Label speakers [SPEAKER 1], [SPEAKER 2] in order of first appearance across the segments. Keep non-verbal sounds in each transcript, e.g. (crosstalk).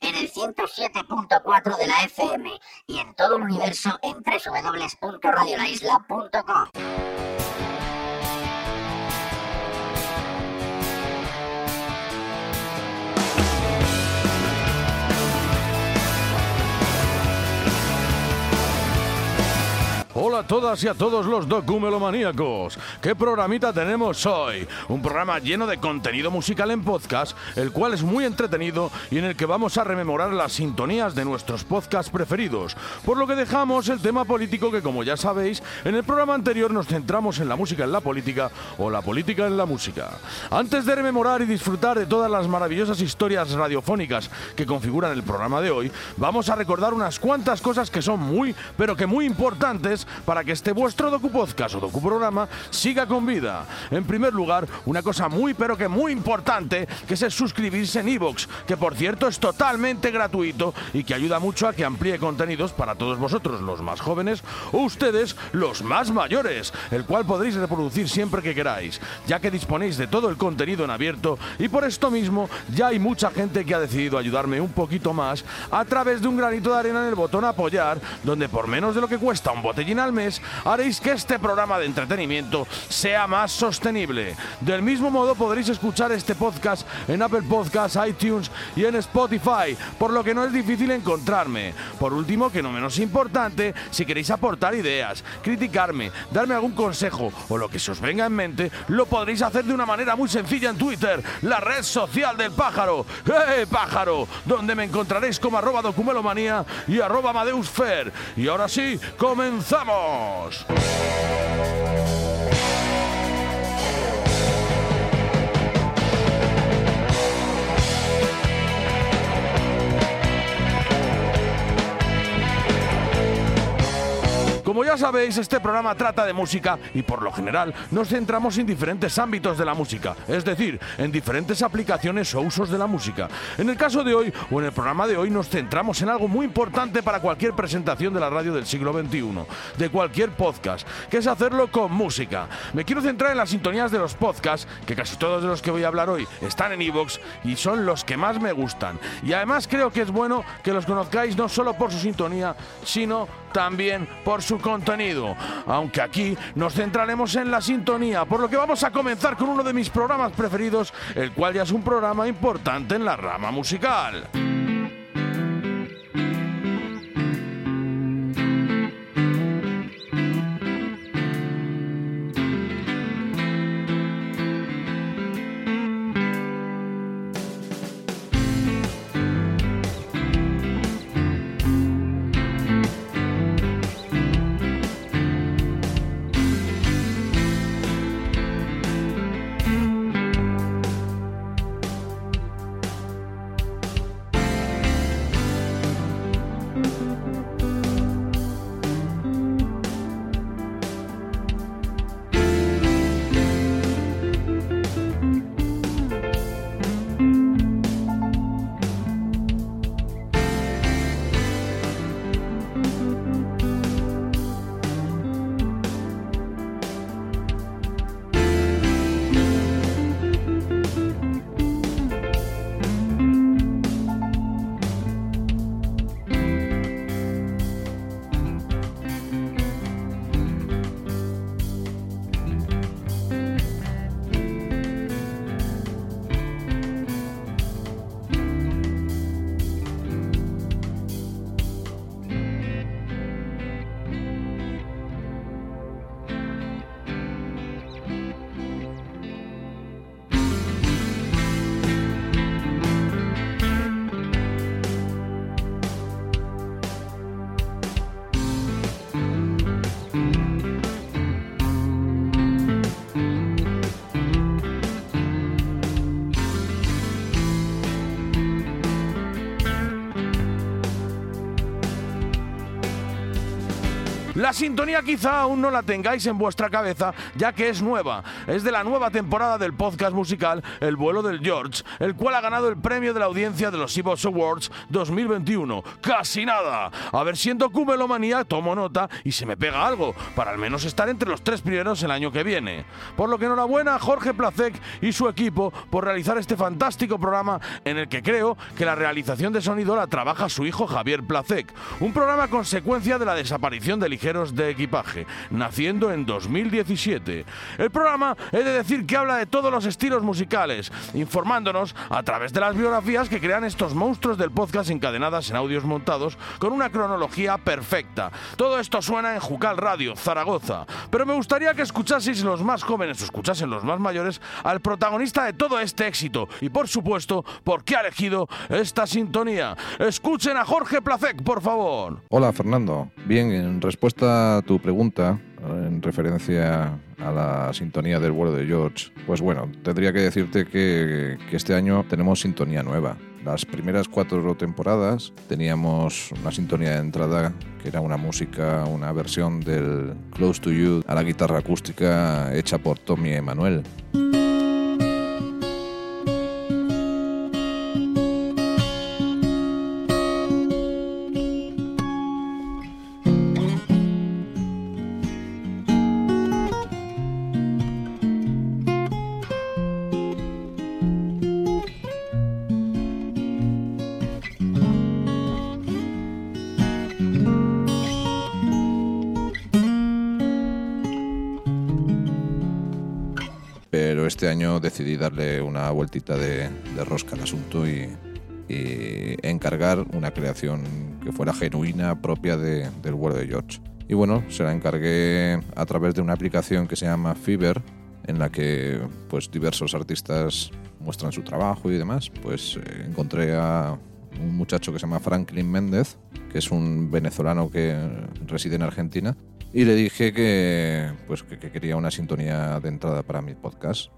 [SPEAKER 1] En el 107.4 de la FM y en todo el universo en www.radiolaisla.com.
[SPEAKER 2] Hola a todas y a todos los documelomaníacos. ¿Qué programita tenemos hoy? Un programa lleno de contenido musical en podcast, el cual es muy entretenido y en el que vamos a rememorar las sintonías de nuestros podcasts preferidos. Por lo que dejamos el tema político que como ya sabéis, en el programa anterior nos centramos en la música en la política o la política en la música. Antes de rememorar y disfrutar de todas las maravillosas historias radiofónicas que configuran el programa de hoy, vamos a recordar unas cuantas cosas que son muy, pero que muy importantes para que este vuestro docupodcast o docuprograma siga con vida. En primer lugar, una cosa muy pero que muy importante, que es suscribirse en iVoox, que por cierto es totalmente gratuito y que ayuda mucho a que amplíe contenidos para todos vosotros, los más jóvenes, ustedes, los más mayores, el cual podréis reproducir siempre que queráis, ya que disponéis de todo el contenido en abierto y por esto mismo ya hay mucha gente que ha decidido ayudarme un poquito más a través de un granito de arena en el botón apoyar, donde por menos de lo que cuesta un botellín al mes, haréis que este programa de entretenimiento sea más sostenible. Del mismo modo podréis escuchar este podcast en Apple Podcasts, iTunes y en Spotify, por lo que no es difícil encontrarme. Por último, que no menos importante, si queréis aportar ideas, criticarme, darme algún consejo o lo que se os venga en mente, lo podréis hacer de una manera muy sencilla en Twitter, la red social del pájaro. ¡Eh, pájaro! Donde me encontraréis como arroba documelomanía y arroba Amadeusfer. Y ahora sí, comenzamos. ¡Vamos! Como ya sabéis, este programa trata de música y por lo general nos centramos en diferentes ámbitos de la música, es decir, en diferentes aplicaciones o usos de la música. En el caso de hoy, o en el programa de hoy, nos centramos en algo muy importante para cualquier presentación de la radio del siglo XXI, de cualquier podcast, que es hacerlo con música. Me quiero centrar en las sintonías de los podcasts, que casi todos de los que voy a hablar hoy están en iVoox y son los que más me gustan. Y además creo que es bueno que los conozcáis no solo por su sintonía, sino también por su contenido. Aunque aquí nos centraremos en la sintonía, por lo que vamos a comenzar con uno de mis programas preferidos, el cual ya es un programa importante en la rama musical. La sintonía quizá aún no la tengáis en vuestra cabeza, ya que es nueva. Es de la nueva temporada del podcast musical El vuelo del George, el cual ha ganado el premio de la audiencia de los Evox Awards 2021. ¡Casi nada! A ver si en Documelomanía tomo nota y se me pega algo, para al menos estar entre los tres primeros el año que viene. Por lo que enhorabuena a Jorge Placek y su equipo por realizar este fantástico programa en el que creo que la realización de sonido la trabaja su hijo Javier Placek. Un programa consecuencia de la desaparición de de equipaje, naciendo en 2017. El programa, he de decir que habla de todos los estilos musicales, informándonos a través de las biografías que crean estos monstruos del podcast encadenadas en audios montados con una cronología perfecta. Todo esto suena en Jucal Radio, Zaragoza. Pero me gustaría que escuchaseis los más jóvenes o escuchasen los más mayores al protagonista de todo este éxito y por supuesto, por qué ha elegido esta sintonía. Escuchen a Jorge Placek, por favor.
[SPEAKER 3] Hola Fernando. Bien, en respuesta tu pregunta, en referencia a la sintonía del vuelo de George, pues bueno, tendría que decirte que, que este año tenemos sintonía nueva. Las primeras cuatro temporadas teníamos una sintonía de entrada que era una música, una versión del Close to You a la guitarra acústica hecha por Tommy Emanuel. Decidí darle una vueltita de, de rosca al asunto y, y encargar una creación que fuera genuina, propia de- del vuelo de George. Y bueno, se la encargué a través de una aplicación que se llama Fiverr, en la que pues diversos artistas muestran su trabajo y demás. Pues eh, encontré a un muchacho que se llama Franklin Méndez, que es un venezolano que reside en Argentina, y le dije que, pues, que, que quería una sintonía de entrada para mi podcast.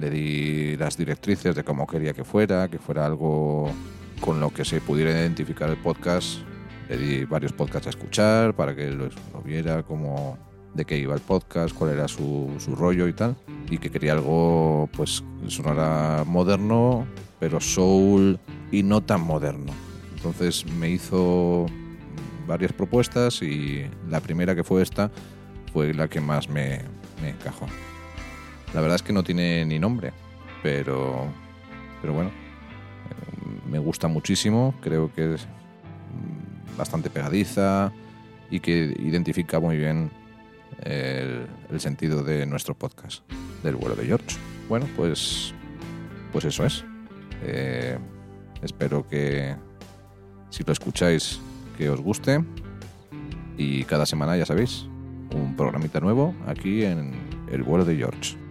[SPEAKER 3] Le di las directrices de cómo quería que fuera, que fuera algo con lo que se pudiera identificar el podcast. Le di varios podcasts a escuchar para que lo, lo viera, cómo, de qué iba el podcast, cuál era su, su rollo y tal. Y que quería algo, pues, sonara moderno, pero soul y no tan moderno. Entonces me hizo varias propuestas y la primera que fue esta fue la que más me, me encajó. La verdad es que no tiene ni nombre, pero, pero bueno, eh, me gusta muchísimo, creo que es mm, bastante pegadiza y que identifica muy bien el, sentido de nuestro podcast, del vuelo de George. Bueno, pues, pues eso es. Eh, espero que si lo escucháis que os guste y cada semana ya sabéis un programita nuevo aquí en el vuelo de George.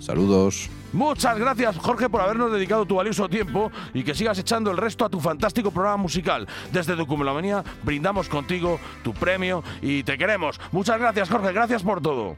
[SPEAKER 3] Saludos.
[SPEAKER 2] Muchas gracias, Jorge, por habernos dedicado tu valioso tiempo y que sigas echando el resto a tu fantástico programa musical. Desde Documelomanía brindamos contigo tu premio y te queremos. Muchas gracias, Jorge. Gracias por todo.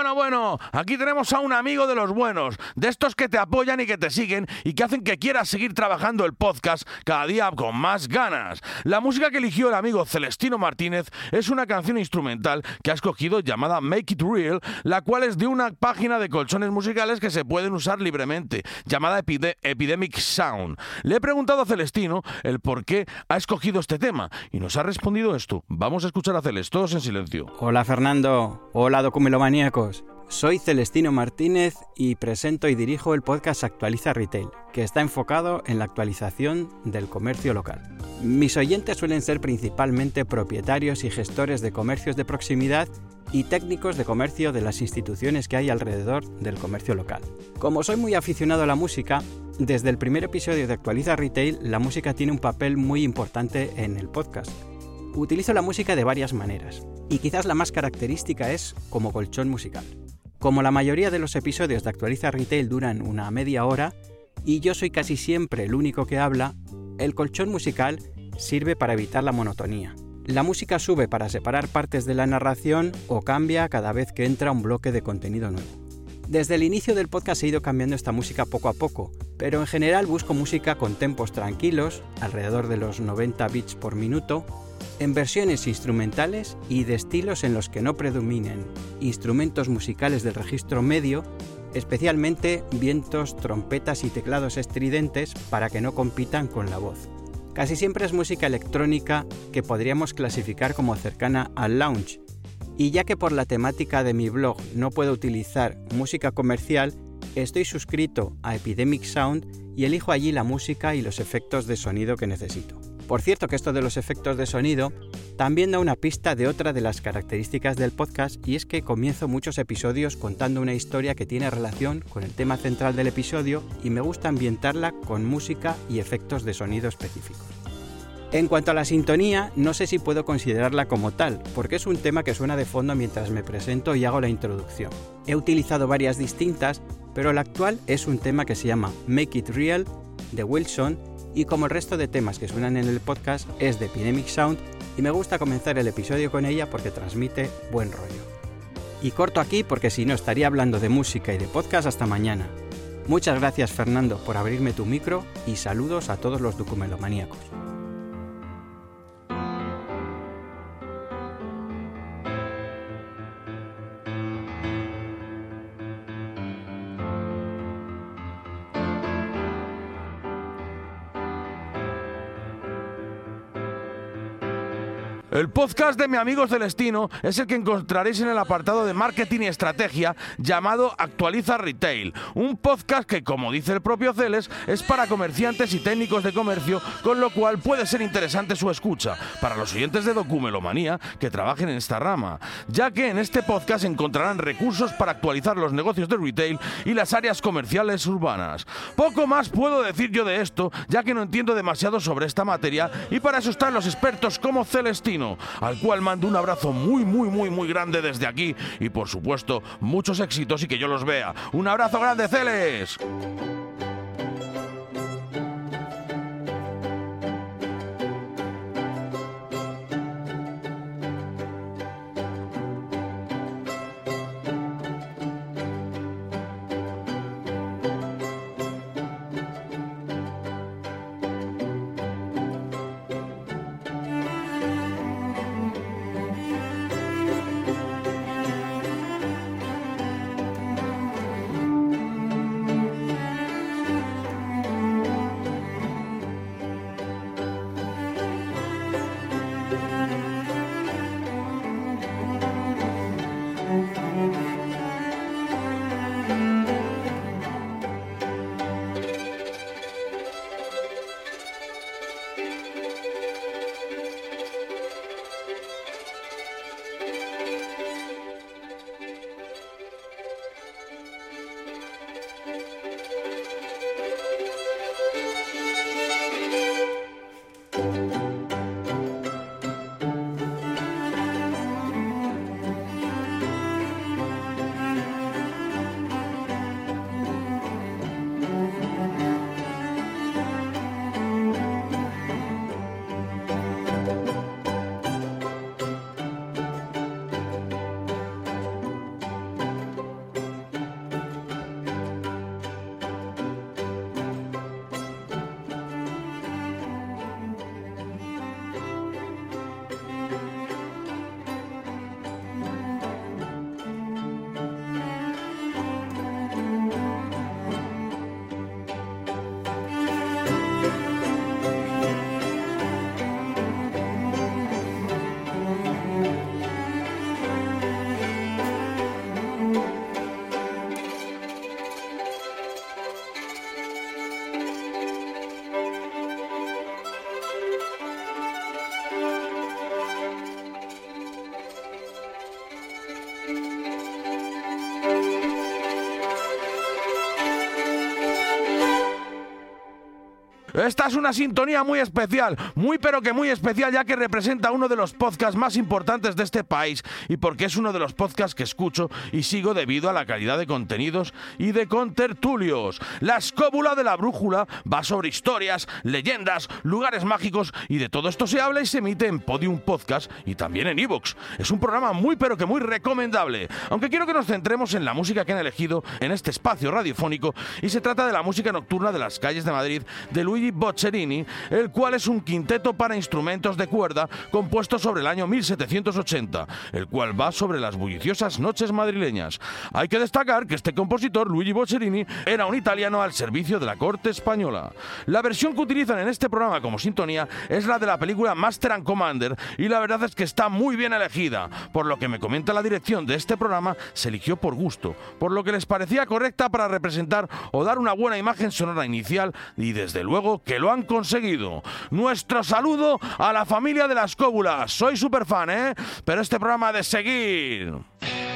[SPEAKER 2] Bueno, bueno, aquí tenemos a un amigo de los buenos, de estos que te apoyan y que te siguen y que hacen que quieras seguir trabajando el podcast cada día con más ganas. La música que eligió el amigo Celestino Martínez es una canción instrumental que ha escogido llamada Make It Real, la cual es de una página de colchones musicales que se pueden usar libremente, llamada Epidemic Sound. Le he preguntado a Celestino el por qué ha escogido este tema y nos ha respondido esto. Vamos a escuchar a Celestino, todos en silencio.
[SPEAKER 4] Hola Fernando, hola documelomaníacos. Soy Celestino Martínez y presento y dirijo el podcast Actualiza Retail, que está enfocado en la actualización del comercio local. Mis oyentes suelen ser principalmente propietarios y gestores de comercios de proximidad y técnicos de comercio de las instituciones que hay alrededor del comercio local. Como soy muy aficionado a la música, desde el primer episodio de Actualiza Retail, la música tiene un papel muy importante en el podcast. Utilizo la música de varias maneras, y quizás la más característica es como colchón musical. Como la mayoría de los episodios de Actualiza Retail duran una media hora, y yo soy casi siempre el único que habla, el colchón musical sirve para evitar la monotonía. La música sube para separar partes de la narración o cambia cada vez que entra un bloque de contenido nuevo. Desde el inicio del podcast he ido cambiando esta música poco a poco, pero en general busco música con tempos tranquilos, alrededor de los 90 bits por minuto, en versiones instrumentales y de estilos en los que no predominen instrumentos musicales del registro medio, especialmente vientos, trompetas y teclados estridentes para que no compitan con la voz. Casi siempre es música electrónica que podríamos clasificar como cercana al lounge, y ya que por la temática de mi blog no puedo utilizar música comercial, estoy suscrito a Epidemic Sound y elijo allí la música y los efectos de sonido que necesito. Por cierto que esto de los efectos de sonido también da una pista de otra de las características del podcast y es que comienzo muchos episodios contando una historia que tiene relación con el tema central del episodio y me gusta ambientarla con música y efectos de sonido específicos. En cuanto a la sintonía, no sé si puedo considerarla como tal, porque es un tema que suena de fondo mientras me presento y hago la introducción. He utilizado varias distintas, pero la actual es un tema que se llama Make It Real de Wilson y como el resto de temas que suenan en el podcast es de Epidemic Sound y me gusta comenzar el episodio con ella porque transmite buen rollo. Y corto aquí porque si no estaría hablando de música y de podcast hasta mañana. Muchas gracias Fernando por abrirme tu micro y saludos a todos los documelomaníacos.
[SPEAKER 2] El podcast de mi amigo Celestino es el que encontraréis en el apartado de marketing y estrategia llamado Actualiza Retail, un podcast que, como dice el propio Celes, es para comerciantes y técnicos de comercio, con lo cual puede ser interesante su escucha. Para los oyentes de Documelomanía que trabajen en esta rama, ya que en este podcast encontrarán recursos para actualizar los negocios de retail y las áreas comerciales urbanas. Poco más puedo decir yo de esto, ya que no entiendo demasiado sobre esta materia y para eso están los expertos como Celestino al cual mando un abrazo muy, muy, muy, muy grande desde aquí y por supuesto muchos éxitos y que yo los vea. Un abrazo grande, Celes. Esta es una sintonía muy especial, muy pero que muy especial ya que representa uno de los podcasts más importantes de este país y porque es uno de los podcasts que escucho y sigo debido a la calidad de contenidos y de contertulios. La escóbula de la brújula va sobre historias, leyendas, lugares mágicos y de todo esto se habla y se emite en Podium Podcast y también en Evox. Es un programa muy pero que muy recomendable, aunque quiero que nos centremos en la música que han elegido en este espacio radiofónico y se trata de la música nocturna de las calles de Madrid de Luis Luigi Boccherini, el cual es un quinteto para instrumentos de cuerda compuesto sobre el año 1780, el cual va sobre las bulliciosas noches madrileñas. Hay que destacar que este compositor, Luigi Boccherini, era un italiano al servicio de la corte española. La versión que utilizan en este programa como sintonía es la de la película Master and Commander y la verdad es que está muy bien elegida, por lo que me comenta la dirección de este programa se eligió por gusto, por lo que les parecía correcta para representar o dar una buena imagen sonora inicial y desde luego que lo han conseguido. Nuestro saludo a la familia de las cóbulas. Soy super fan, ¿eh? Pero este programa de seguir.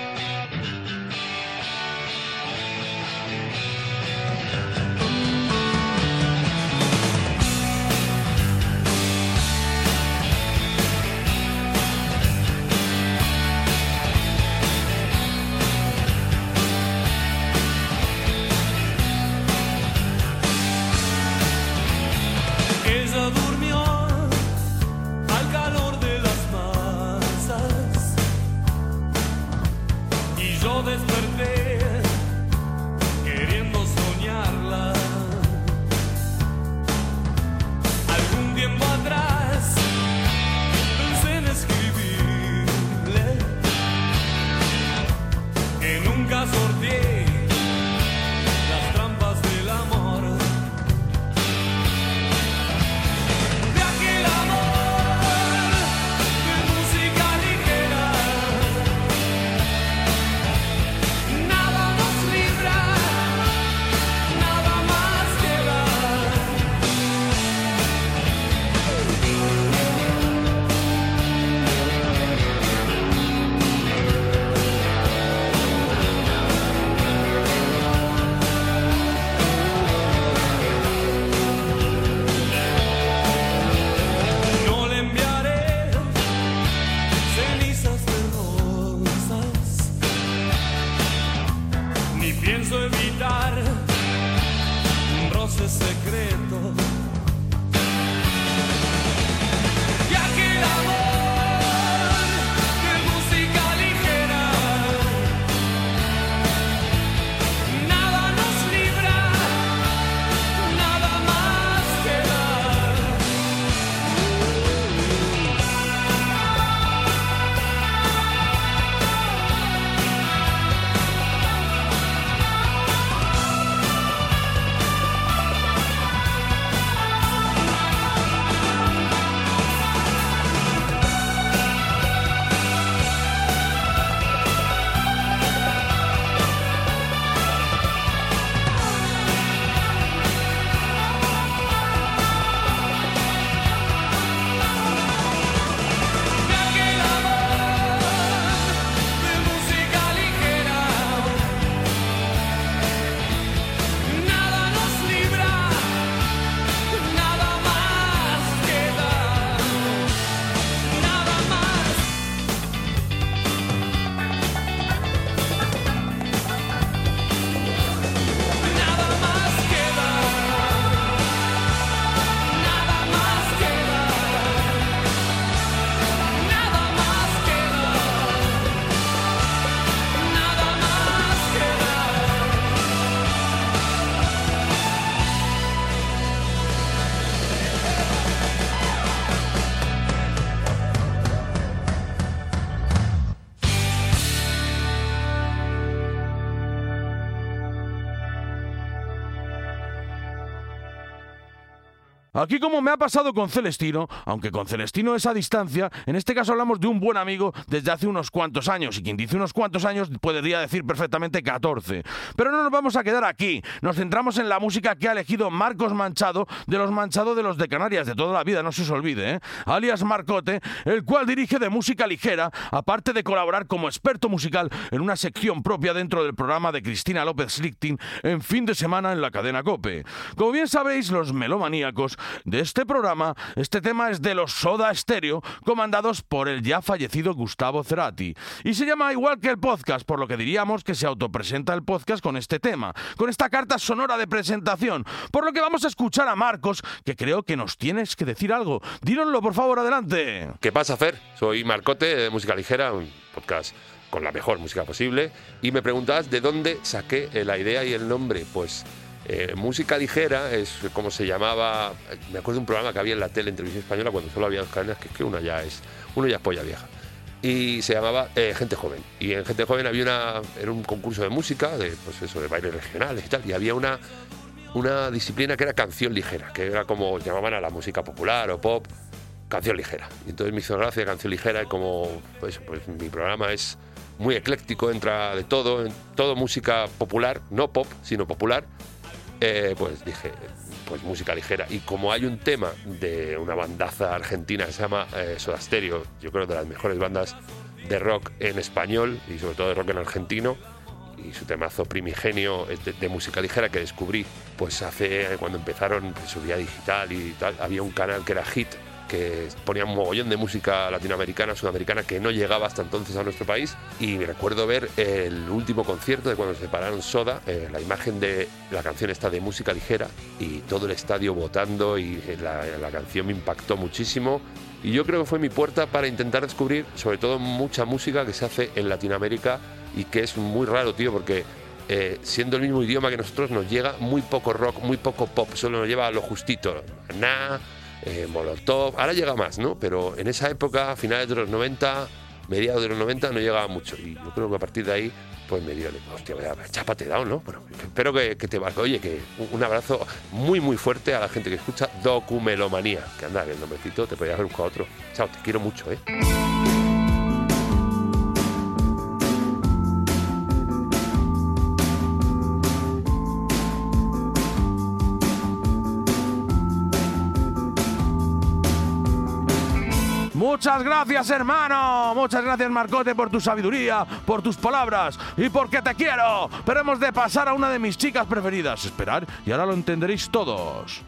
[SPEAKER 2] Aquí como me ha pasado con Celestino, aunque con Celestino es a distancia, en este caso hablamos de un buen amigo desde hace unos cuantos años, y quien dice unos cuantos años podría decir perfectamente 14. Pero no nos vamos a quedar aquí, nos centramos en la música que ha elegido Marcos Manchado, de los Manchado de los de Canarias, de toda la vida, no se os olvide, ¿eh? alias Marcote, el cual dirige de música ligera, aparte de colaborar como experto musical en una sección propia dentro del programa de Cristina López Lichting en fin de semana en la cadena Cope. Como bien sabréis, los melomaníacos de este programa, este tema es de los Soda Stereo, comandados por el ya fallecido Gustavo Cerati. Y se llama igual que el podcast, por lo que diríamos que se autopresenta el podcast con este tema, con esta carta sonora de presentación. Por lo que vamos a escuchar a Marcos, que creo que nos tienes que decir algo. Díronlo, por favor, adelante.
[SPEAKER 5] ¿Qué pasa, Fer? Soy Marcote de Música Ligera, un podcast con la mejor música posible. Y me preguntabas de dónde saqué la idea y el nombre. Pues eh, música ligera es como se llamaba. Me acuerdo de un programa que había en la tele en televisión española cuando solo había dos cadenas, que es que una ya es, uno ya es polla vieja. Y se llamaba eh, Gente Joven. Y en Gente Joven había una, era un concurso de música, de, pues eso, de bailes regionales y tal. Y había una, una disciplina que era canción ligera, que era como llamaban a la música popular o pop, canción ligera. Y entonces me hizo gracia canción ligera y como, pues, pues mi programa es muy ecléctico, entra de todo, en todo música popular, no pop, sino popular, eh, pues dije, pues música ligera. Y como hay un tema de una bandaza argentina que se llama eh, Soda Stereo, yo creo de las mejores bandas de rock en español y sobre todo de rock en argentino, y su temazo primigenio de, música ligera que descubrí pues hace cuando empezaron pues, su vida digital y tal había un canal que era Hit que ponía un mogollón de música latinoamericana, sudamericana que no llegaba hasta entonces a nuestro país. Y me recuerdo ver el último concierto de cuando se separaron Soda, eh, la imagen de la canción está de música ligera y todo el estadio votando y la, la canción me impactó muchísimo. Y yo creo que fue mi puerta para intentar descubrir, sobre todo, mucha música que se hace en Latinoamérica y que es muy raro, tío, porque eh, siendo el mismo idioma que nosotros, nos llega muy poco rock, muy poco pop, solo nos lleva a lo justito. Nah, eh, Molotov, ahora llega más, ¿no? Pero en esa época, a finales de los 90, mediados de los 90, no llegaba mucho. Y yo creo que a partir de ahí, pues me dio, hostia, chápate down, ¿no? Bueno, espero que, te valga. Oye, que un abrazo muy, muy fuerte a la gente que escucha Documelomanía. Que anda, que el nombrecito te podría haber buscado otro. Chao, te quiero mucho, ¿eh?
[SPEAKER 2] Muchas gracias, hermano. Muchas gracias, Marcote, por tu sabiduría, por tus palabras y porque te quiero. Pero hemos de pasar a una de mis chicas preferidas. Esperar y ahora lo entenderéis todos.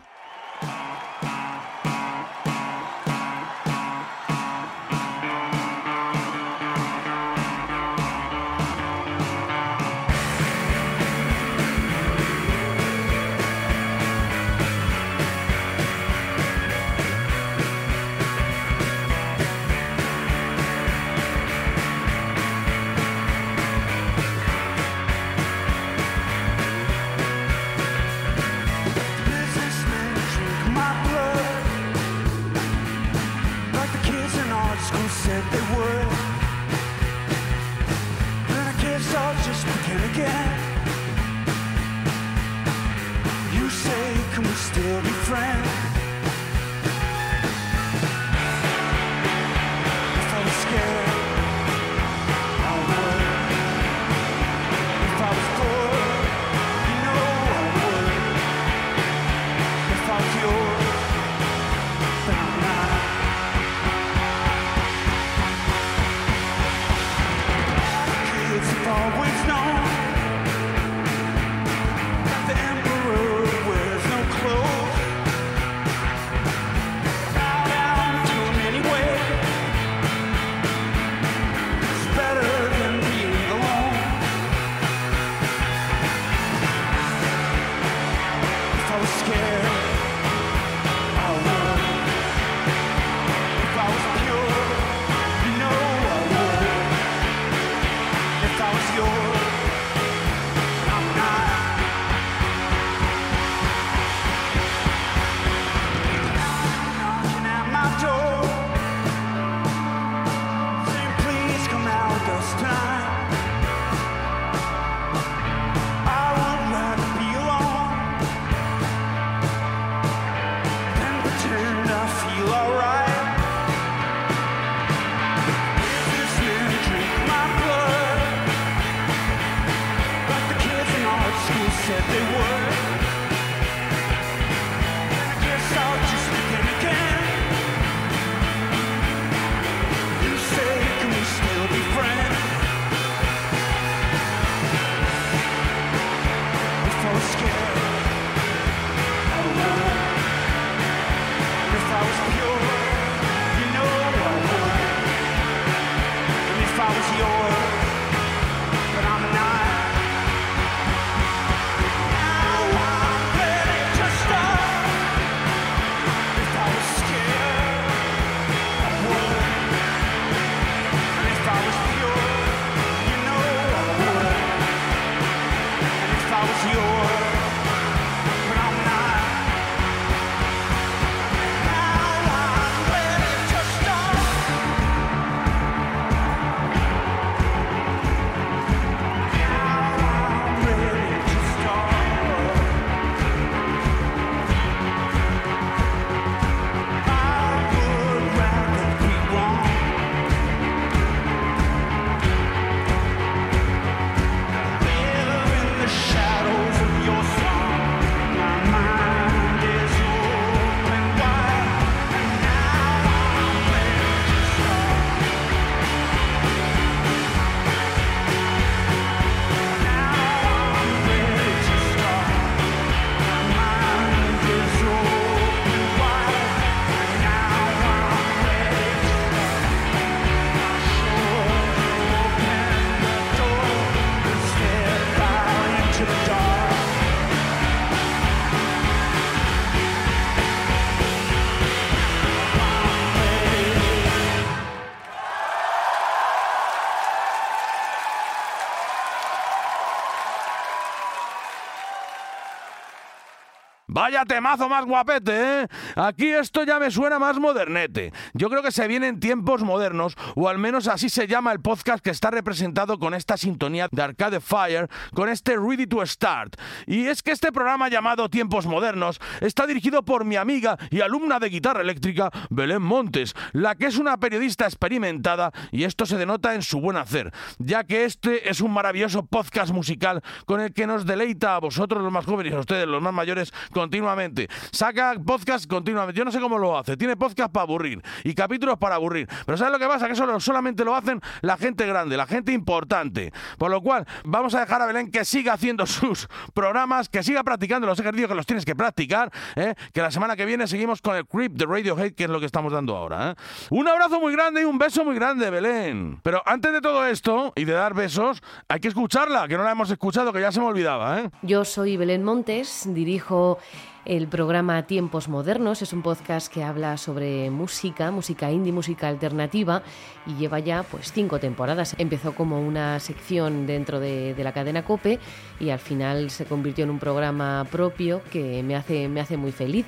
[SPEAKER 2] Vaya temazo más guapete, ¿eh? Aquí esto ya me suena más modernete. Yo creo que se vienen tiempos modernos, o al menos así se llama el podcast que está representado con esta sintonía de Arcade Fire, con este Ready to Start. Y es que este programa llamado Tiempos Modernos está dirigido por mi amiga y alumna de guitarra eléctrica, Belén Montes, la que es una periodista experimentada y esto se denota en su buen hacer, ya que este es un maravilloso podcast musical con el que nos deleita a vosotros los más jóvenes y a ustedes los más mayores continuamente. Saca podcast continuamente. Yo no sé cómo lo hace. Tiene podcast para aburrir y capítulos para aburrir. Pero ¿sabes lo que pasa? Que eso solamente lo hacen la gente grande, la gente importante. Por lo cual, vamos a dejar a Belén que siga haciendo (laughs) sus programas, que siga practicando los ejercicios que los tienes que practicar, ¿eh? que la semana que viene seguimos con el Creep de Radiohead, que es lo que estamos dando ahora. ¿eh? Un abrazo muy grande y un beso muy grande, Belén. Pero antes de todo esto y de dar besos, hay que escucharla, que no la hemos escuchado, que ya se me olvidaba. ¿eh?
[SPEAKER 6] Yo soy Belén Montes, dirijo el programa Tiempos Modernos. Es un podcast que habla sobre música, música indie, música alternativa y lleva ya pues cinco temporadas. Empezó como una sección dentro de, la cadena Cope y al final se convirtió en un programa propio que me hace, me hace muy feliz.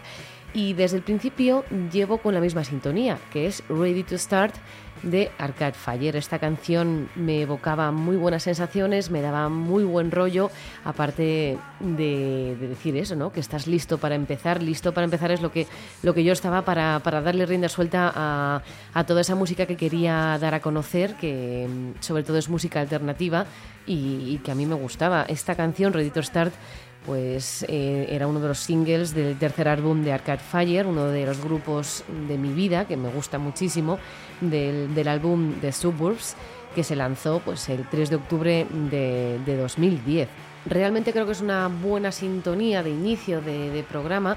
[SPEAKER 6] Y desde el principio llevo con la misma sintonía, que es Ready to Start de Arcade Fire. Esta canción me evocaba muy buenas sensaciones, me daba muy buen rollo, aparte de, de decir eso, ¿no? Que estás listo para empezar. Listo para empezar es lo que, lo que yo estaba para, para darle rienda suelta a, a toda esa música que quería dar a conocer, que mm, sobre todo es música alternativa y, y que a mí me gustaba. Esta canción, Ready to Start, pues eh, era uno de los singles del tercer álbum de Arcade Fire, uno de los grupos de mi vida que me gusta muchísimo, del, del álbum The Suburbs, que se lanzó pues, el 3 de octubre de, de 2010. Realmente creo que es una buena sintonía de inicio de programa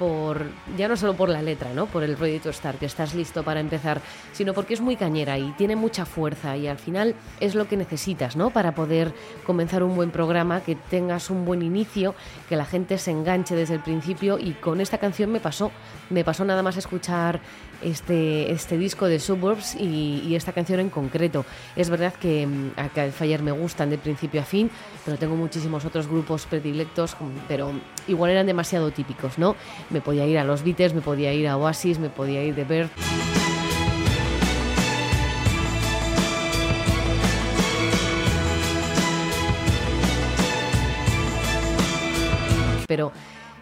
[SPEAKER 6] por ya no solo por la letra, ¿no? Por el Ready to Start, que estás listo para empezar, sino porque es muy cañera y tiene mucha fuerza y al final es lo que necesitas, ¿no? Para poder comenzar un buen programa, que tengas un buen inicio, que la gente se enganche desde el principio y con esta canción me pasó, me pasó nada más escuchar este, este disco de Suburbs y, esta canción en concreto. Es verdad que mm, Arcade Fire me gustan de principio a fin, pero tengo muchísimos otros grupos predilectos, pero igual eran demasiado típicos, ¿no? Me podía ir a los Beatles, me podía ir a Oasis, me podía ir de Bird. Pero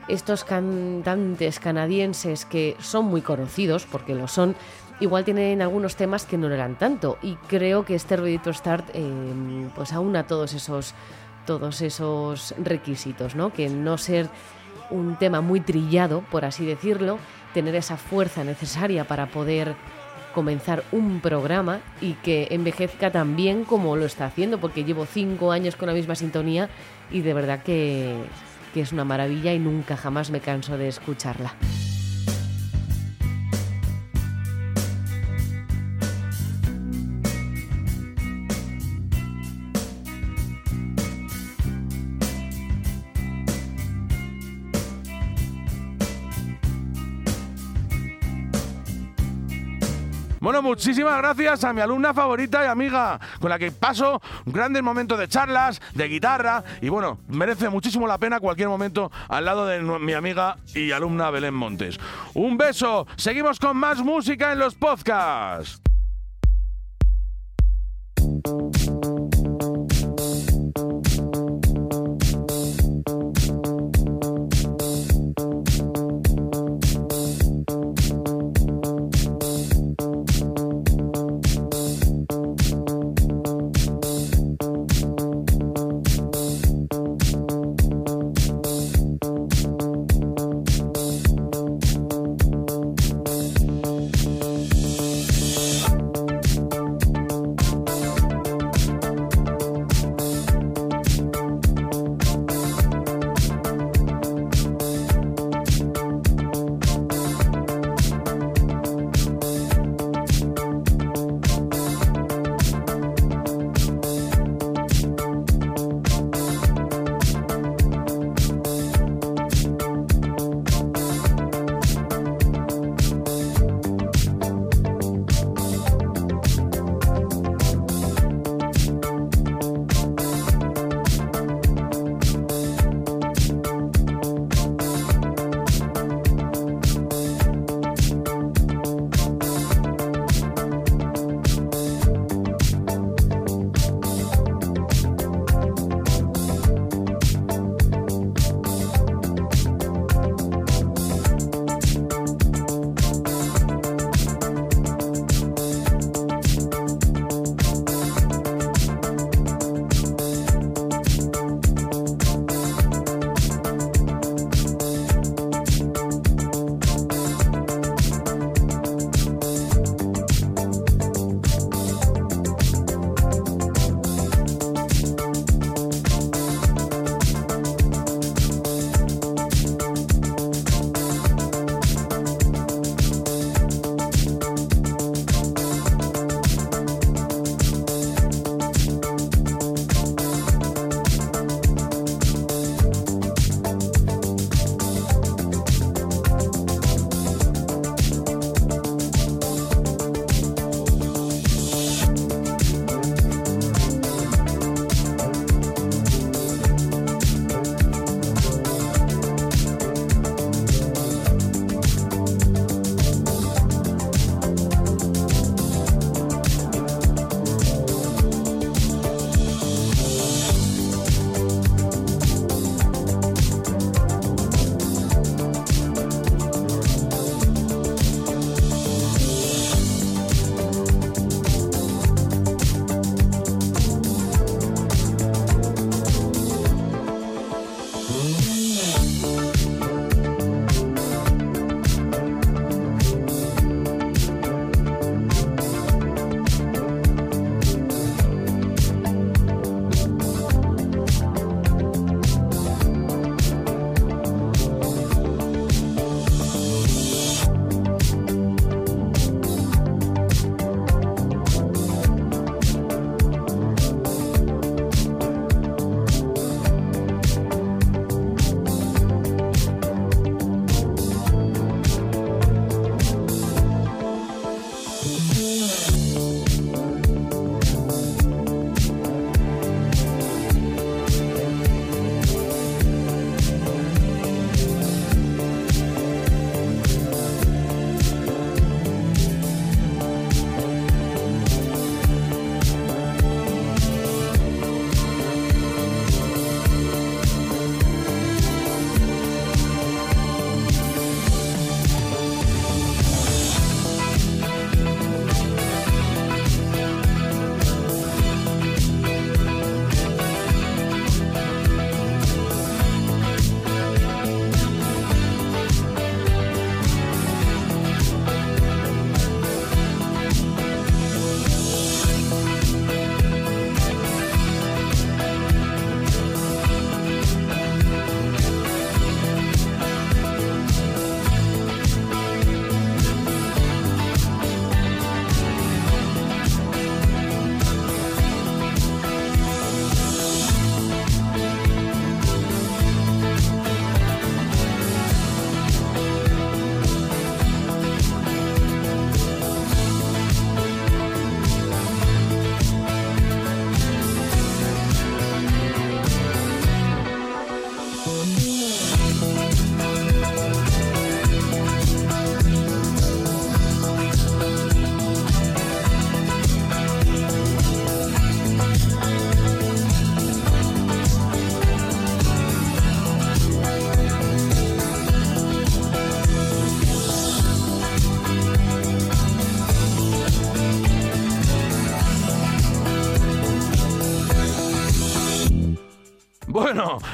[SPEAKER 6] estos cantantes canadienses que son muy conocidos, porque lo son, igual tienen algunos temas que no lo eran tanto. Y creo que este Ready Start eh, pues aúna todos esos, todos esos requisitos, ¿no? Que no ser un tema muy trillado, por así decirlo, tener esa fuerza necesaria para poder comenzar un programa y que envejezca tan bien como lo está haciendo, porque llevo cinco años con la misma sintonía y de verdad que, que es una maravilla y nunca jamás me canso de escucharla.
[SPEAKER 2] Bueno, muchísimas gracias a mi alumna favorita y amiga, con la que paso grandes momentos de charlas, de guitarra, y bueno, merece muchísimo la pena cualquier momento al lado de mi amiga y alumna Belén Montes. Un beso, seguimos con más música en los podcasts.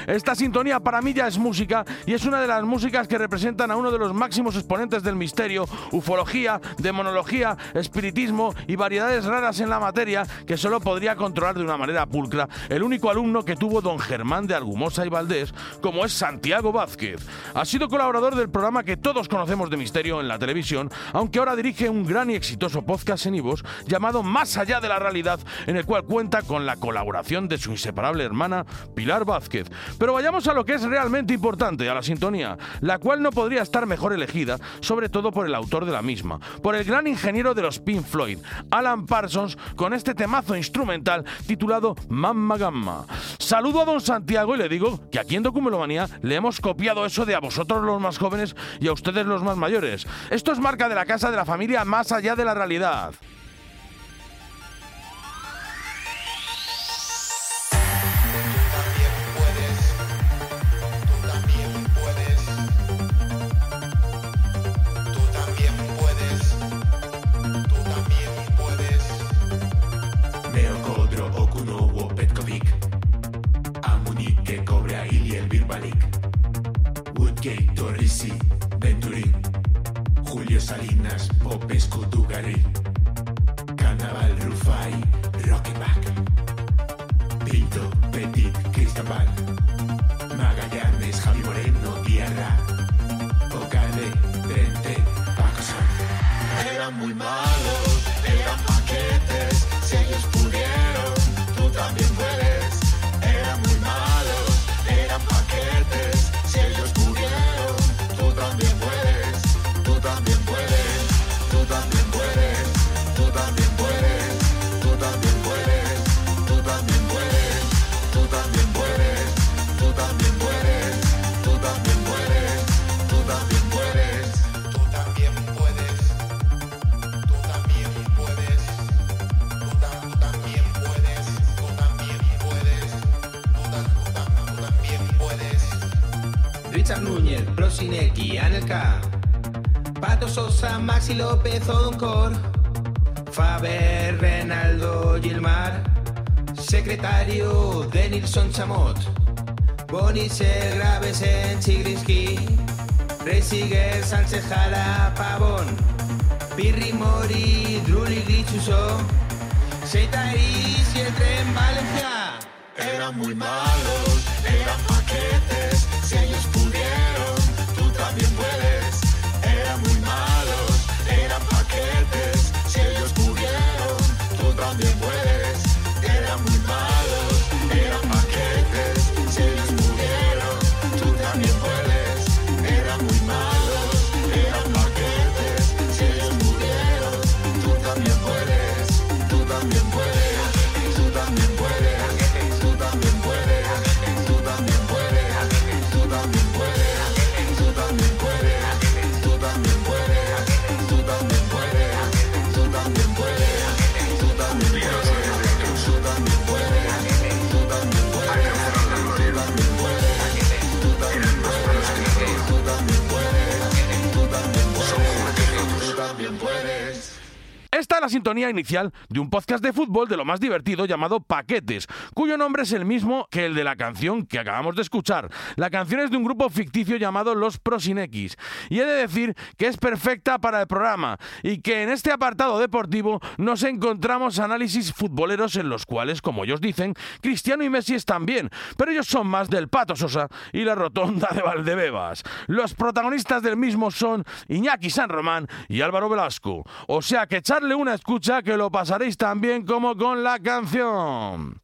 [SPEAKER 2] Esta sintonía para mí ya es música y es una de las músicas que representan a uno de los máximos exponentes del misterio, ufología, demonología, espiritismo y variedades raras en la materia que solo podría controlar de una manera pulcra el único alumno que tuvo don Germán de Argumosa y Valdés, como es Santiago Vázquez. Ha sido colaborador del programa que todos conocemos de misterio en la televisión, aunque ahora dirige un gran y exitoso podcast en Ivos llamado Más allá de la realidad, en el cual cuenta con la colaboración de su inseparable hermana Pilar Vázquez. Pero vayamos a lo que es realmente importante, a la sintonía, la cual no podría estar mejor elegida, sobre todo por el autor de la misma, por el gran ingeniero de los Pink Floyd, Alan Parsons, con este temazo instrumental titulado Mamma Gamma. Saludo a don Santiago y le digo que aquí en Documelomanía le hemos copiado eso de a vosotros los más jóvenes y a ustedes los más mayores. Esto es marca de la casa de la familia más allá de la realidad.
[SPEAKER 7] Salinas Popescu Dugaril Carnaval Rufai Rocketback Pinto Petit Cristobal Magallanes Javi Moreno Tierra Ocade Trente Paco Sanz
[SPEAKER 8] Eran muy malos, eran paquetes. Si ellos pudieron, tú también
[SPEAKER 9] Maxi López, Odoncor, Faber, Renaldo, Gilmar, Secretario, Denilson Chamot, Bonice, Graves, en Chigrinsky, Reisiger, Sánchez Jara, Pavón, Pirri Mori, Druli Glichuso, Seitaris y el tren Valencia.
[SPEAKER 8] Eran muy malos, eran paquetes. Si ellos pudieron, tú también puedes.
[SPEAKER 2] Esta es la sintonía inicial de un podcast de fútbol de lo más divertido llamado Paquetes, cuyo nombre es el mismo que el de la canción que acabamos de escuchar. La canción es de un grupo ficticio llamado Los Prosinekis, y he de decir que es perfecta para el programa, y que en este apartado deportivo nos encontramos análisis futboleros en los cuales, como ellos dicen, Cristiano y Messi están bien, pero ellos son más del Pato Sosa y la Rotonda de Valdebebas. Los protagonistas del mismo son Iñaki San Román y Álvaro Velasco. O sea que echarle una escucha que lo pasaréis tan bien como con la canción.